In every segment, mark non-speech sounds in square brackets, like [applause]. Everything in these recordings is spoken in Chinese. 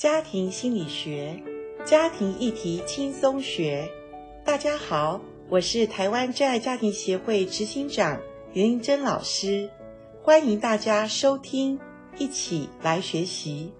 家庭心理学，家庭议题轻松学。大家好，我是台湾真爱家庭协会执行长林玲珍老师，欢迎大家收听，一起来学习。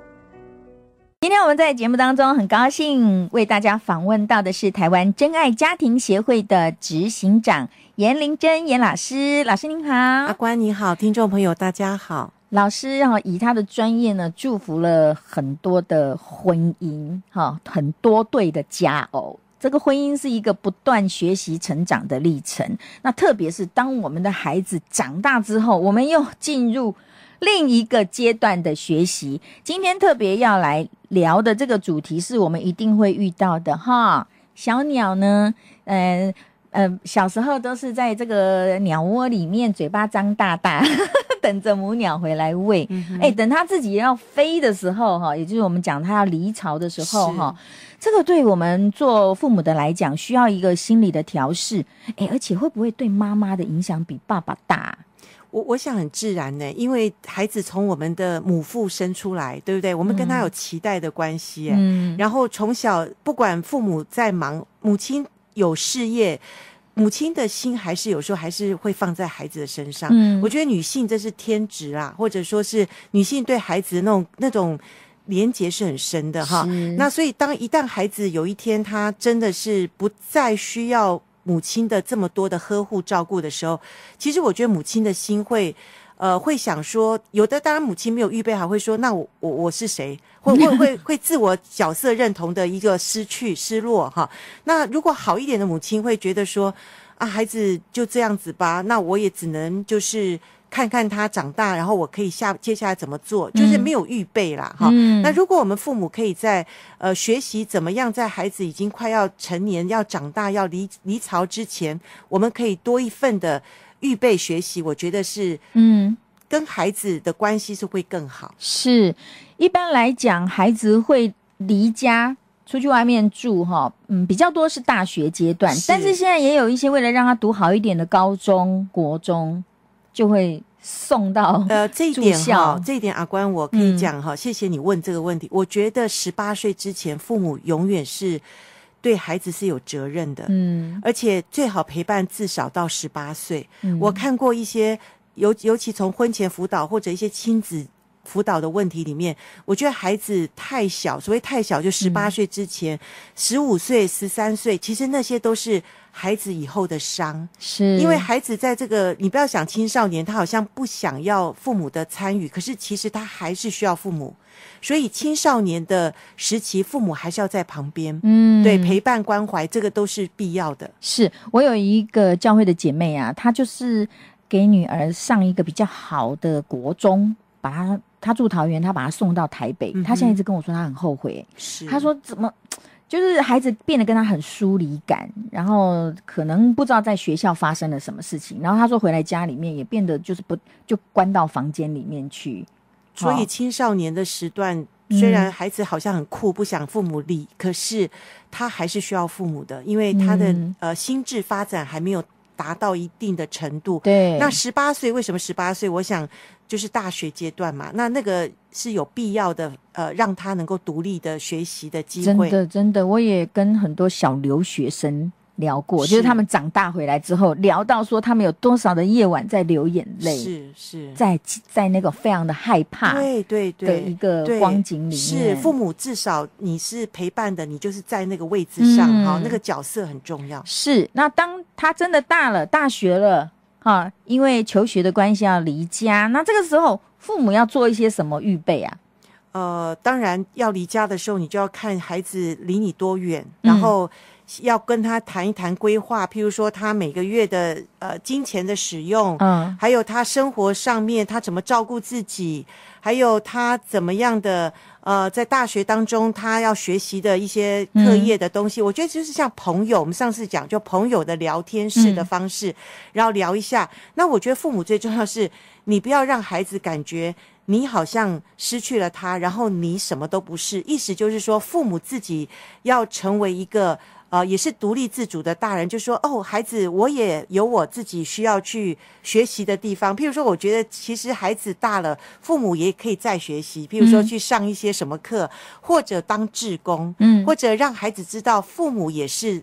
今天我们在节目当中很高兴为大家访问到的是台湾真爱家庭协会的执行长严玲珍严老师，老师您好，阿关你好，听众朋友大家好。老师哈，以他的专业呢，祝福了很多的婚姻哈，很多对的佳偶。这个婚姻是一个不断学习成长的历程。那特别是当我们的孩子长大之后，我们又进入另一个阶段的学习。今天特别要来聊的这个主题，是我们一定会遇到的哈。小鸟呢，嗯、呃。呃，小时候都是在这个鸟窝里面，嘴巴张大大，等着母鸟回来喂。哎、等它自己要飞的时候，哈，也就是我们讲它要离巢的时候，哈，这个对我们做父母的来讲，需要一个心理的调试。哎、欸，而且会不会对妈妈的影响比爸爸大？我我想很自然呢，因为孩子从我们的母腹生出来，对不对？我们跟他有脐带的关系，嗯，然后从小不管父母在忙，母亲。有事业，母亲的心还是有时候还是会放在孩子的身上。嗯，我觉得女性这是天职啊，或者说是女性对孩子的那种那种连结是很深的哈。那所以当一旦孩子有一天他真的是不再需要母亲的这么多的呵护照顾的时候，其实我觉得母亲的心会。呃，会想说，有的当然母亲没有预备好，会说，那我我我是谁？会会会会自我角色认同的一个失去失落哈。那如果好一点的母亲会觉得说，啊，孩子就这样子吧，那我也只能就是看看他长大，然后我可以下接下来怎么做，就是没有预备啦哈。嗯。那如果我们父母可以在呃学习怎么样在孩子已经快要成年、要长大、要离离巢之前，我们可以多一份的。预备学习，我觉得是，嗯，跟孩子的关系是会更好。是，一般来讲，孩子会离家出去外面住，哈，嗯，比较多是大学阶段，是，但是现在也有一些为了让他读好一点的高中国中，就会送到呃这一点哈，这一点阿关我可以讲哈，嗯，谢谢你问这个问题。我觉得十八岁之前，父母永远是。对孩子是有责任的，嗯，而且最好陪伴至少到十八岁。嗯，我看过一些，尤尤其从婚前辅导或者一些亲子辅导的问题里面，我觉得孩子太小，所谓太小就十八岁之前，十五岁、十三岁，其实那些都是孩子以后的伤。是，因为孩子在这个，你不要想青少年，他好像不想要父母的参与，可是其实他还是需要父母。所以青少年的时期，父母还是要在旁边，嗯，对，陪伴关怀，这个都是必要的。是我有一个教会的姐妹啊，她就是给女儿上一个比较好的国中，把他，他住桃园，他把他送到台北。他现在一直跟我说，他很后悔。是，他说怎么 [tsk] 就是孩子变得跟他很疏离感，然后可能不知道在学校发生了什么事情，然后他说回来家里面也变得就是不就关到房间里面去。所以青少年的时段，虽然孩子好像很酷，不想父母理，嗯、可是他还是需要父母的，因为他的、嗯、呃心智发展还没有达到一定的程度。对，那十八岁为什么十八岁？我想就是大学阶段嘛，那那个是有必要的，呃，让他能够独立的学习的机会。真的，真的，我也跟很多小留学生。聊过，就是他们长大回来之后聊到说，他们有多少的夜晚在流眼泪，是是，在在那个非常的害怕，对对对的一个光景里面，是父母至少你是陪伴的，你就是在那个位置上哈、嗯，那个角色很重要。是，那当他真的大了，大学了哈，因为求学的关系要离家，那这个时候父母要做一些什么预备啊？呃，当然要离家的时候，你就要看孩子离你多远，然后。嗯要跟他谈一谈规划，譬如说他每个月的呃金钱的使用，嗯，还有他生活上面他怎么照顾自己，还有他怎么样的呃在大学当中他要学习的一些课业的东西，嗯，我觉得就是像朋友，我们上次讲就朋友的聊天式的方式，嗯，然后聊一下。那我觉得父母最重要是，你不要让孩子感觉你好像失去了他，然后你什么都不是。意思就是说，父母自己要成为一个。呃，也是独立自主的大人，就说哦，孩子，我也有我自己需要去学习的地方。譬如说，我觉得其实孩子大了，父母也可以再学习。譬如说，去上一些什么课，嗯、或者当志工，嗯，或者让孩子知道父母也是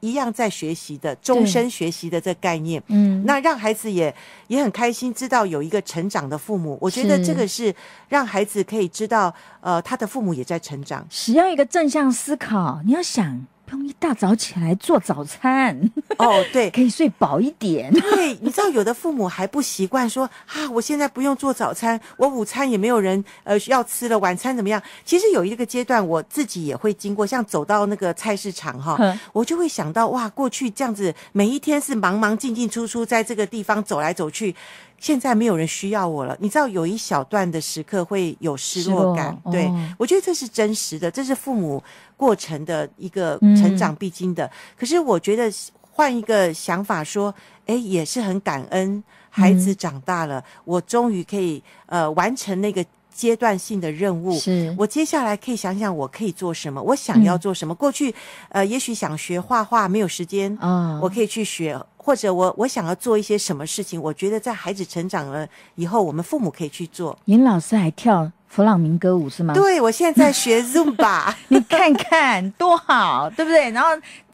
一样在学习的，终身学习的这个概念。嗯，那让孩子也也很开心，知道有一个成长的父母。我觉得这个是让孩子可以知道，呃，他的父母也在成长。使用一个正向思考，你要想。不用一大早起来做早餐哦，对，[laughs] 可以睡饱一点。对，你知道有的父母还不习惯说啊，我现在不用做早餐，我午餐也没有人呃要吃了，晚餐怎么样？其实有一个阶段，我自己也会经过，像走到那个菜市场哈，呵我就会想到哇，过去这样子每一天是忙忙进进出出，在这个地方走来走去。现在没有人需要我了，你知道有一小段的时刻会有失落感，落对、哦、我觉得这是真实的，这是父母过程的一个成长必经的。嗯、可是我觉得换一个想法说，哎，也是很感恩，孩子长大了，嗯、我终于可以呃完成那个阶段性的任务。是我接下来可以想想我可以做什么，我想要做什么。嗯、过去呃也许想学画画没有时间，嗯，我可以去学。或者我我想要做一些什么事情，我觉得在孩子成长了以后，我们父母可以去做。尹老师还跳弗朗明歌舞是吗？对，我现在在学 Zumba，[laughs] 你看看多好，对不对？然后。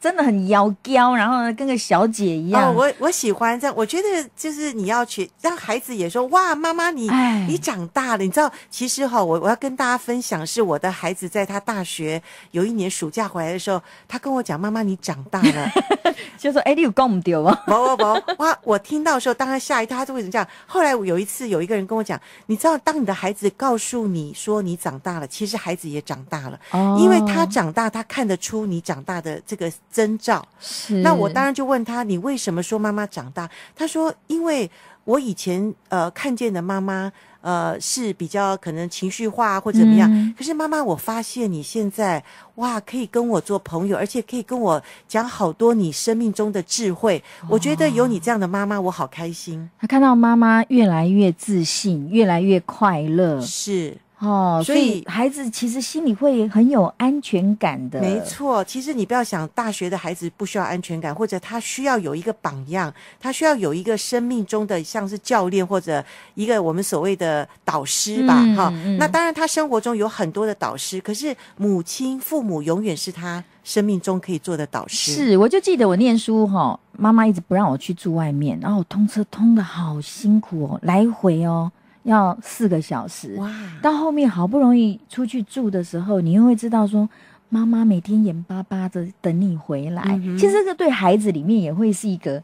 真的很妖娇，然后呢，跟个小姐一样。哦，我我喜欢这样。我觉得就是你要去让孩子也说哇，妈妈你你长大了。你知道，其实哈，我我要跟大家分享，是我的孩子在他大学有一年暑假回来的时候，他跟我讲：“妈妈，你长大了。[laughs] ”就说：“哎，你有讲唔丢吗？”不不不，哇！我听到的时候，当他吓一跳，他说为什么这样？后来有一次，有一个人跟我讲：“你知道，当你的孩子告诉你说你长大了，其实孩子也长大了，哦、因为他长大，他看得出你长大的这个征兆。”是，那我当然就问他，你为什么说妈妈长大？他说，因为我以前呃看见的妈妈呃是比较可能情绪化或者怎么样，嗯、可是妈妈，我发现你现在哇可以跟我做朋友，而且可以跟我讲好多你生命中的智慧。哦、我觉得有你这样的妈妈，我好开心。他看到妈妈越来越自信，越来越快乐，是。哦，所以孩子其实心里会很有安全感的。没错，其实你不要想大学的孩子不需要安全感，或者他需要有一个榜样，他需要有一个生命中的像是教练或者一个我们所谓的导师吧。哈、嗯，嗯、那当然他生活中有很多的导师，可是母亲、父母永远是他生命中可以做的导师。是，我就记得我念书哈，妈妈一直不让我去住外面，然后我通车通的好辛苦哦，来回哦。要四个小时，哇！到后面好不容易出去住的时候，你又会知道说，妈妈每天眼巴巴的等你回来。嗯、其实这个对孩子里面也会是一个。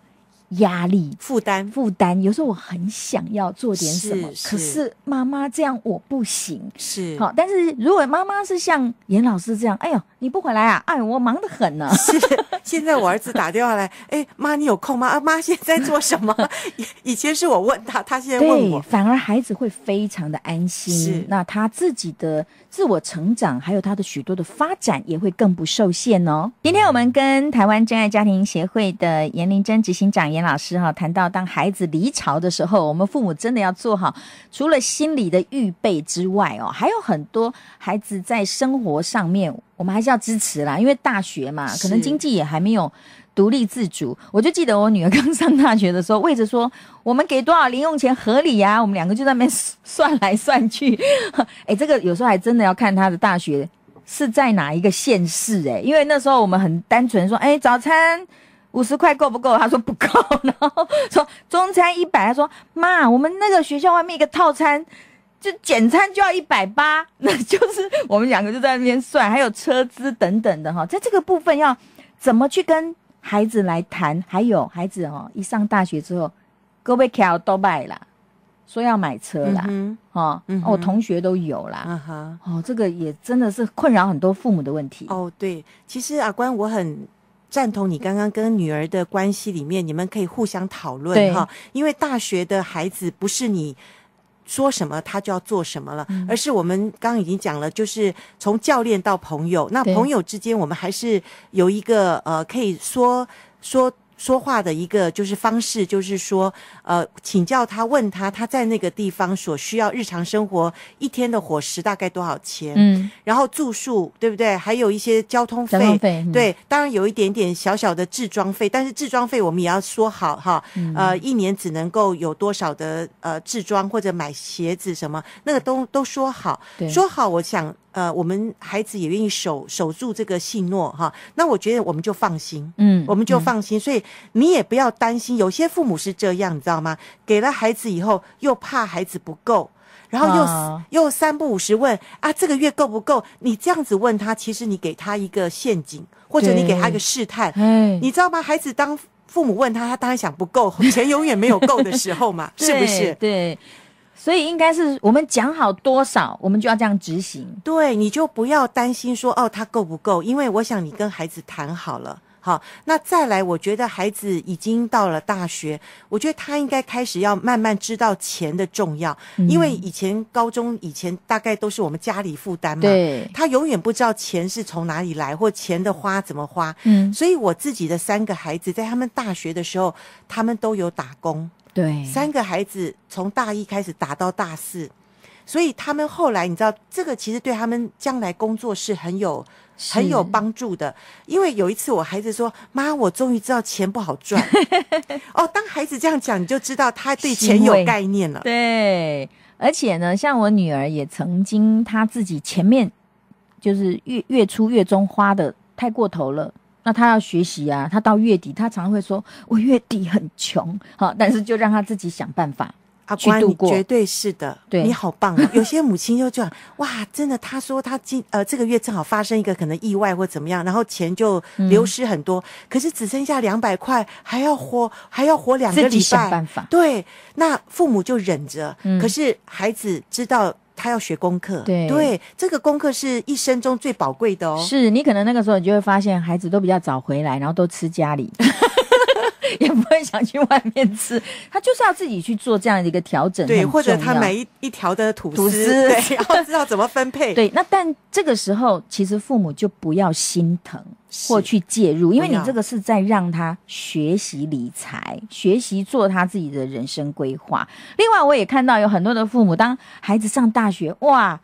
压力、负担、负担，有时候我很想要做点什么，可是妈妈这样我不行。是好，但是如果妈妈是像严老师这样，哎呦，你不回来啊？哎，我忙得很呢。[laughs] 是，现在我儿子打电话来，哎，妈，你有空吗？啊，[laughs] 妈，现在在做什么？[laughs] 以前是我问他，他现在问我，反而孩子会非常的安心。是，那他自己的自我成长，还有他的许多的发展，也会更不受限哦。今天我们跟台湾真爱家庭协会的严玲珍执行长严老师哈，谈到当孩子离巢的时候，我们父母真的要做好，除了心理的预备之外哦，还有很多孩子在生活上面，我们还是要支持啦。因为大学嘛，可能经济也还没有独立自主。我就记得我女儿刚上大学的时候，为着说我们给多少零用钱合理呀，我们两个就在那边算来算去。[laughs] 哎，这个有时候还真的要看他的大学是在哪一个县市哎，因为那时候我们很单纯说，哎，早餐。五十块够不够？[laughs] 他说不够，然后说中餐一百，他说妈，我们那个学校外面一个套餐就简餐就要一百八，那就是我们两个就在那边算，还有车资等等的哈，在这个部分要怎么去跟孩子来谈？还有孩子哦，一上大学之后，各位卡都买啦，说要买车啦，嗯、哼哦，我同学都有啦，嗯、哼哦，这个也真的是困扰很多父母的问题。哦，对，其实阿关我很。赞同你刚刚跟女儿的关系里面，你们可以互相讨论哈，因为大学的孩子不是你说什么他就要做什么了，嗯、而是我们刚刚已经讲了，就是从教练到朋友，那朋友之间我们还是有一个呃可以说说。说话的一个就是方式，就是说，呃，请教他，问他他在那个地方所需要日常生活一天的伙食大概多少钱？嗯，然后住宿对不对？还有一些交通费，交通费，嗯、对，当然有一点点小小的置装费，但是置装费我们也要说好哈，嗯、呃，一年只能够有多少的呃置装或者买鞋子什么，那个都都说好，对说好，我想。呃，我们孩子也愿意守守住这个信诺哈，那我觉得我们就放心，嗯，我们就放心，嗯、所以你也不要担心。有些父母是这样，你知道吗？给了孩子以后，又怕孩子不够，然后又、哦、又三不五时问啊，这个月够不够？你这样子问他，其实你给他一个陷阱，或者你给他一个试探，对你知道吗？孩子当父母问他，他当然想不够，钱永远没有够的时候嘛，[laughs] 是不是？对。所以应该是我们讲好多少，我们就要这样执行。对，你就不要担心说哦，他够不够？因为我想你跟孩子谈好了，好，那再来，我觉得孩子已经到了大学，我觉得他应该开始要慢慢知道钱的重要，嗯、因为以前高中以前大概都是我们家里负担嘛，对，他永远不知道钱是从哪里来，或钱的花怎么花。嗯，所以我自己的三个孩子在他们大学的时候，他们都有打工。对，三个孩子从大一开始打到大四，所以他们后来你知道，这个其实对他们将来工作是很有是很有帮助的。因为有一次我孩子说：“妈，我终于知道钱不好赚。[laughs] ”哦，当孩子这样讲，你就知道他对钱有概念了。对，而且呢，像我女儿也曾经，她自己前面就是月月初月中花的太过头了。那他要学习啊，他到月底，他常会说：“我月底很穷，好，但是就让他自己想办法去度过。”绝对是的，对，你好棒啊！[laughs] 有些母亲就这样，哇，真的，他说他今呃这个月正好发生一个可能意外或怎么样，然后钱就流失很多，嗯、可是只剩下两百块，还要活还要活两个礼拜，自己想办法。对，那父母就忍着，嗯、可是孩子知道。他要学功课，对，这个功课是一生中最宝贵的哦。是你可能那个时候，你就会发现孩子都比较早回来，然后都吃家里，也不会想去外面吃。他就是要自己去做这样的一个调整，对，或者他买一一条的吐司，吐司对，[laughs] 然后知道怎么分配。对，那但这个时候，其实父母就不要心疼。或去介入，因为你这个是在让他学习理财，学习做他自己的人生规划。另外，我也看到有很多的父母，当孩子上大学，哇，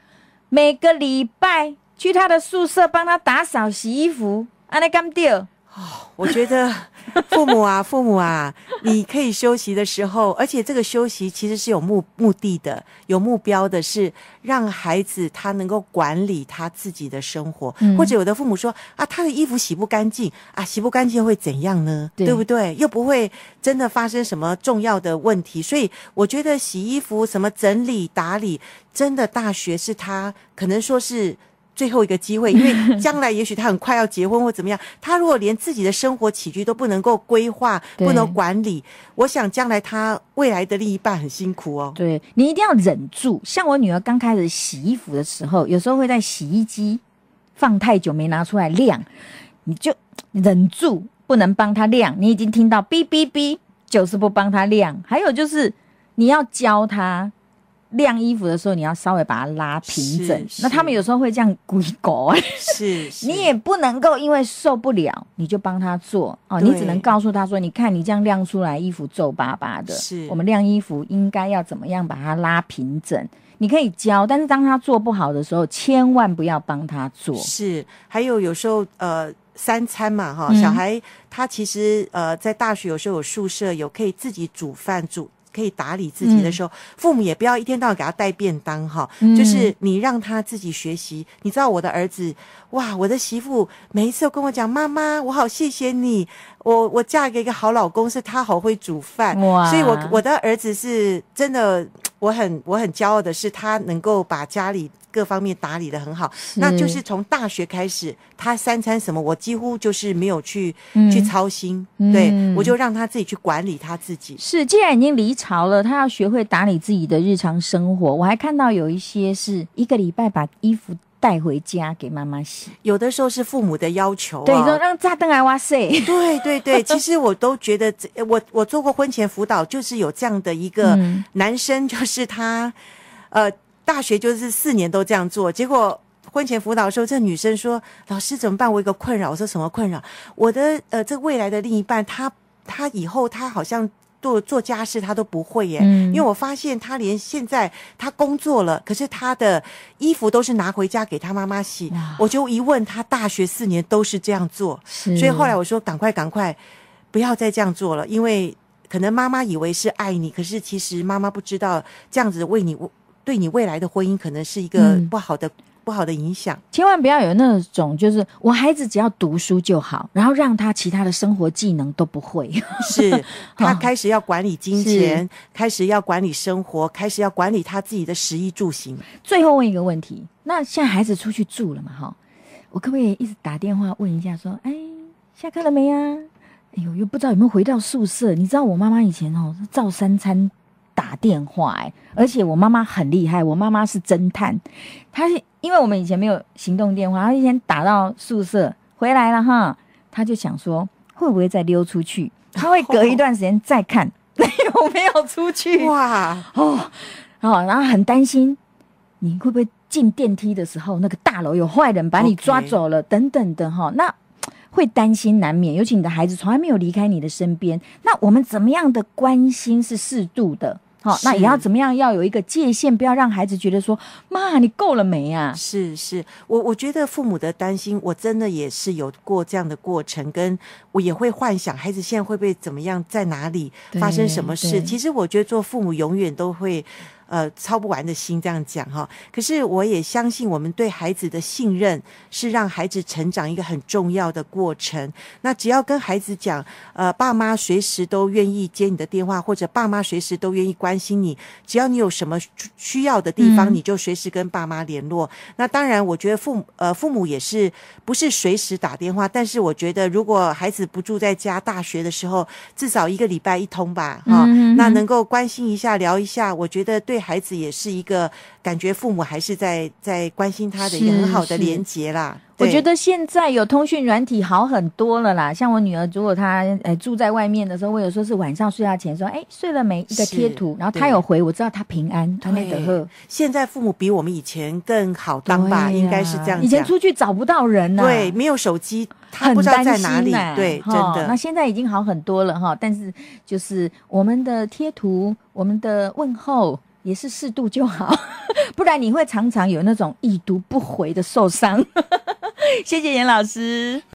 每个礼拜去他的宿舍帮他打扫、洗衣服，安尼干掉。哦，[sighs] 我觉得父母啊，父母啊，你可以休息的时候，而且这个休息其实是有目目的的，有目标的，是让孩子他能够管理他自己的生活。嗯、或者有的父母说啊，他的衣服洗不干净啊，洗不干净会怎样呢？对，对不对？又不会真的发生什么重要的问题。所以我觉得洗衣服、什么整理打理，真的大学是他可能说是。最后一个机会，因为将来也许他很快要结婚或怎么样，[laughs] 他如果连自己的生活起居都不能够规划、不能管理，我想将来他未来的另一半很辛苦哦。对，你一定要忍住。像我女儿刚开始洗衣服的时候，有时候会在洗衣机放太久没拿出来晾，你就忍住不能帮她晾。你已经听到哔哔哔，就是不帮她晾。还有就是你要教她。晾衣服的时候，你要稍微把它拉平整。那他们有时候会这样鬼搞，是，是 [laughs] 你也不能够因为受不了你就帮他做哦，你只能告诉他说：“你看你这样晾出来衣服皱巴巴的，是我们晾衣服应该要怎么样把它拉平整？你可以教，但是当他做不好的时候，千万不要帮他做。是，还有有时候呃，三餐嘛哈，小孩他其实呃在大学有时候有宿舍，有可以自己煮饭煮。可以打理自己的时候，嗯、父母也不要一天到晚给他带便当哈，嗯、就是你让他自己学习。你知道我的儿子，哇，我的媳妇每一次都跟我讲，妈妈，我好谢谢你，我我嫁给一个好老公，是他好会煮饭，哇。所以我我的儿子是真的，我很我很骄傲的是他能够把家里。各方面打理的很好，那就是从大学开始，他三餐什么，我几乎就是没有去、嗯、去操心，对、嗯、我就让他自己去管理他自己。是，既然已经离巢了，他要学会打理自己的日常生活。我还看到有一些是一个礼拜把衣服带回家给妈妈洗，有的时候是父母的要求、啊，对，说让炸灯来哇塞，对对对，[laughs] 其实我都觉得，我我做过婚前辅导，就是有这样的一个男生，就是他，嗯、呃。大学就是四年都这样做，结果婚前辅导的时候，这女生说：“老师怎么办？我有一个困扰。”我说：“什么困扰？我的呃，这未来的另一半他他以后他好像做做家事他都不会耶。嗯，因为我发现他连现在他工作了，可是他的衣服都是拿回家给他妈妈洗。我就一问他，大学四年都是这样做，所以后来我说赶快赶快不要再这样做了，因为可能妈妈以为是爱你，可是其实妈妈不知道这样子为你对你未来的婚姻可能是一个不好的。嗯不好的影响，千万不要有那种，就是我孩子只要读书就好，然后让他其他的生活技能都不会。[laughs] [laughs] 是他开始要管理金钱，开始要管理生活，开始要管理他自己的食衣住行。最后问一个问题，那现在孩子出去住了嘛？哈，我可不可以一直打电话问一下，说，哎，下课了没啊？哎呦，又不知道有没有回到宿舍。你知道我妈妈以前哦，照三餐打电话，哎，而且我妈妈很厉害，我妈妈是侦探，她是。因为我们以前没有行动电话，她一天打到宿舍回来了哈，她就想说会不会再溜出去？她会隔一段时间再看 [laughs] 有没有出去。哇哦哦，然后很担心你会不会进电梯的时候那个大楼有坏人把你抓走了等等的哈，那会担心难免。尤其你的孩子从来没有离开你的身边，那我们怎么样的关心是适度的？好，那也要怎么样？要有一个界限，不要让孩子觉得说：“妈，你够了没啊？”是是，我我觉得父母的担心，我真的也是有过这样的过程，跟我也会幻想孩子现在会不会怎么样，在哪里发生什么事。其实我觉得做父母永远都会。呃，操不完的心这样讲哈，可是我也相信，我们对孩子的信任是让孩子成长一个很重要的过程。那只要跟孩子讲，呃，爸妈随时都愿意接你的电话，或者爸妈随时都愿意关心你，只要你有什么需要的地方，你就随时跟爸妈联络。嗯。那当然，我觉得父母呃父母也是不是随时打电话，但是我觉得如果孩子不住在家，大学的时候至少一个礼拜一通吧，哈，嗯，那能够关心一下，聊一下，我觉得对。孩子也是一个感觉，父母还是在在关心他的一个很好的连接啦。我觉得现在有通讯软体好很多了啦。像我女儿，如果她呃住在外面的时候，我有时候是晚上睡觉前说：“哎，睡了没？”一个贴图，然后她有回，我知道她平安。她那个现在父母比我们以前更好当吧？应该是这样。以前出去找不到人呐，对，没有手机，他不知道在哪里。对，真的。那现在已经好很多了哈。但是就是我们的贴图，我们的问候。也是适度就好，[laughs] 不然你会常常有那种已读不回的受伤。[laughs] 谢谢严老师。